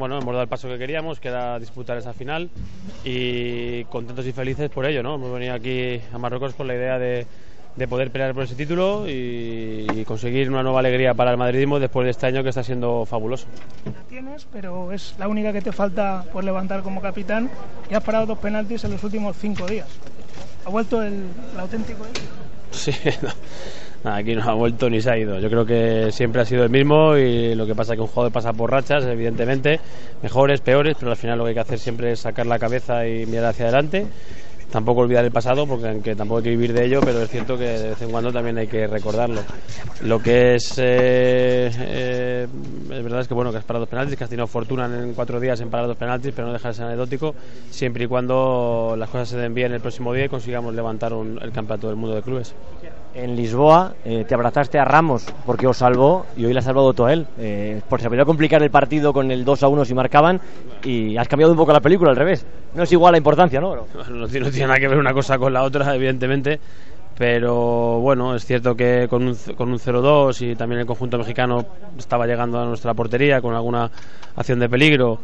bueno, hemos dado el paso que queríamos, que era disputar esa final y contentos y felices por ello, ¿no? Hemos venido aquí a Marruecos con la idea de, de poder pelear por ese título y, y, conseguir una nueva alegría para el madridismo después de este año que está siendo fabuloso. La tienes, pero es la única que te falta por levantar como capitán y has parado dos penaltis en los últimos cinco días. ¿Ha vuelto el, el auténtico? Sí, no. Aquí no ha vuelto ni se ha ido. Yo creo que siempre ha sido el mismo y lo que pasa es que un jugador pasa por rachas, evidentemente, mejores, peores, pero al final lo que hay que hacer siempre es sacar la cabeza y mirar hacia adelante. Tampoco olvidar el pasado, porque aunque tampoco hay que vivir de ello, pero es cierto que de vez en cuando también hay que recordarlo. Lo que es, eh, eh, es verdad es que bueno que has parado dos penaltis, que has tenido fortuna en cuatro días en parar dos penaltis, pero no deja de ser anecdótico, siempre y cuando las cosas se den bien el próximo día y consigamos levantar un, el campeonato del mundo de clubes en Lisboa eh, te abrazaste a Ramos porque os salvó y hoy le ha salvado todo a él. Eh, porque se podía complicar el partido con el 2 a 1 si marcaban y has cambiado un poco la película al revés. No es igual la importancia, ¿no? No, no, tiene, no tiene nada que ver una cosa con la otra, evidentemente. Pero bueno, es cierto que con un, con un 0-2 y también el conjunto mexicano estaba llegando a nuestra portería con alguna acción de peligro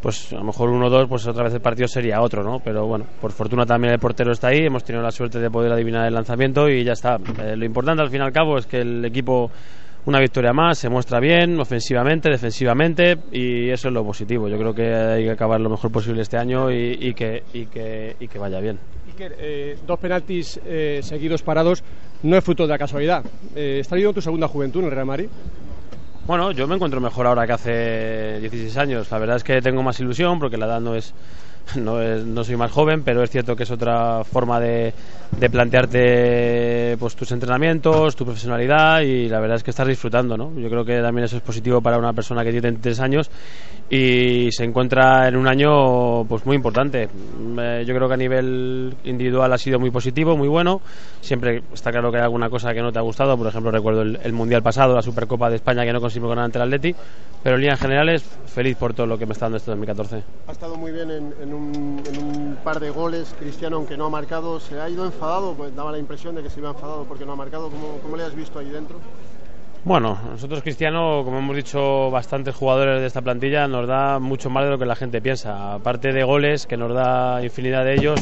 pues a lo mejor uno o dos, pues otra vez el partido sería otro, ¿no? Pero bueno, por fortuna también el portero está ahí, hemos tenido la suerte de poder adivinar el lanzamiento y ya está. Eh, lo importante al fin y al cabo es que el equipo una victoria más, se muestra bien ofensivamente, defensivamente y eso es lo positivo. Yo creo que hay que acabar lo mejor posible este año y, y, que, y, que, y que vaya bien. Eh, dos penaltis eh, seguidos parados no es fruto de la casualidad. Eh, ¿Está viviendo tu segunda juventud en el Real Madrid? Bueno, yo me encuentro mejor ahora que hace 16 años. La verdad es que tengo más ilusión porque la edad no es, no, es, no soy más joven, pero es cierto que es otra forma de, de, plantearte pues, tus entrenamientos, tu profesionalidad y la verdad es que estás disfrutando. ¿no? Yo creo que también eso es positivo para una persona que tiene 33 años y se encuentra en un año pues muy importante. Eh, yo creo que a nivel individual ha sido muy positivo, muy bueno. Siempre está claro que hay alguna cosa que no te ha gustado. Por ejemplo, recuerdo el, el Mundial pasado, la Supercopa de España que no conseguimos ganar ante el Atleti. Pero en líneas generales, feliz por todo lo que me está dando este 2014. Ha estado muy bien en, en, en un, par de goles. Cristiano, aunque no ha marcado, se ha ido enfadado. Pues daba la impresión de que se iba enfadado porque no ha marcado. ¿Cómo, cómo le has visto ahí dentro? Bueno, nosotros Cristiano, como hemos dicho bastantes jugadores de esta plantilla, nos da mucho más de lo que la gente piensa. Aparte de goles, que nos da infinidad de ellos,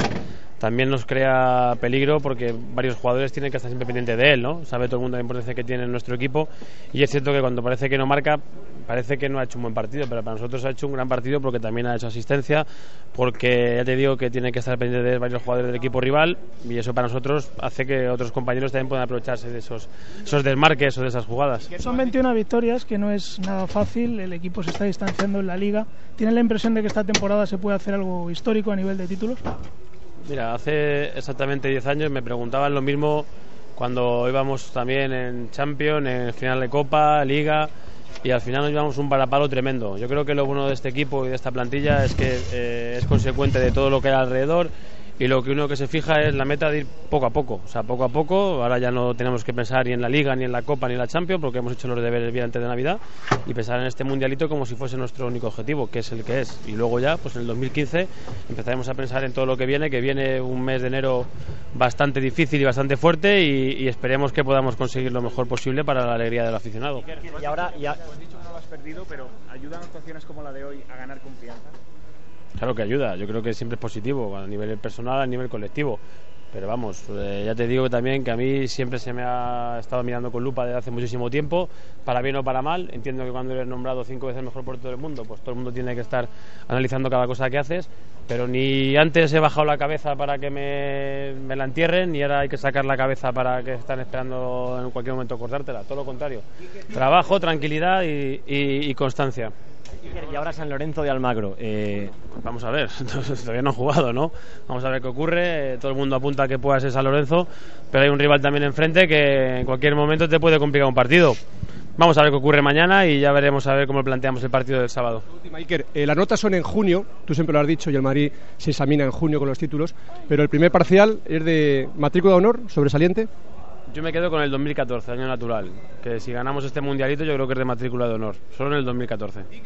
también nos crea peligro porque varios jugadores tienen que estar siempre pendientes de él, ¿no? Sabe todo el mundo la importancia que tiene en nuestro equipo y es cierto que cuando parece que no marca, parece que no ha hecho un buen partido, pero para nosotros ha hecho un gran partido porque también ha hecho asistencia, porque ya te digo que tiene que estar pendiente de varios jugadores del equipo rival y eso para nosotros hace que otros compañeros también puedan aprovecharse de esos, esos desmarques o de esas jugadas. Son 21 victorias, que no es nada fácil, el equipo se está distanciando en la liga. ¿Tienen la impresión de que esta temporada se puede hacer algo histórico a nivel de títulos? Mira, hace exactamente 10 años me preguntaban lo mismo cuando íbamos también en Champions, en final de Copa, Liga y al final nos llevamos un parapalo tremendo. Yo creo que lo bueno de este equipo y de esta plantilla es que eh, es consecuente de todo lo que hay alrededor y lo que uno que se fija es la meta de ir poco a poco, o sea, poco a poco, ahora ya no tenemos que pensar ni en la Liga, ni en la Copa, ni en la Champions, porque hemos hecho los deberes bien antes de Navidad, y pensar en este mundialito como si fuese nuestro único objetivo, que es el que es. Y luego ya, pues en el 2015, empezaremos a pensar en todo lo que viene, que viene un mes de enero bastante difícil y bastante fuerte, y, y esperemos que podamos conseguir lo mejor posible para la alegría del aficionado. Y ahora, ya... has dicho que no lo has perdido, pero ¿ayudan actuaciones como la de hoy a ganar confianza? Claro que ayuda, yo creo que siempre es positivo, a nivel personal, a nivel colectivo. Pero vamos, eh, ya te digo también que a mí siempre se me ha estado mirando con lupa desde hace muchísimo tiempo, para bien o para mal. Entiendo que cuando eres nombrado cinco veces mejor por todo el mundo, pues todo el mundo tiene que estar analizando cada cosa que haces. Pero ni antes he bajado la cabeza para que me, me la entierren, ni ahora hay que sacar la cabeza para que están esperando en cualquier momento cortártela. Todo lo contrario. Trabajo, tranquilidad y, y, y constancia. Y ahora San Lorenzo de Almagro. Eh... Vamos a ver, todavía no han jugado, ¿no? Vamos a ver qué ocurre. Todo el mundo apunta que pueda ser San Lorenzo, pero hay un rival también enfrente que en cualquier momento te puede complicar un partido. Vamos a ver qué ocurre mañana y ya veremos a ver cómo planteamos el partido del sábado. Última, Iker, eh, las notas son en junio, tú siempre lo has dicho y el Madrid se examina en junio con los títulos, pero el primer parcial es de matrícula de honor, sobresaliente. Yo me quedo con el 2014, año natural, que si ganamos este mundialito yo creo que es de matrícula de honor, solo en el 2014.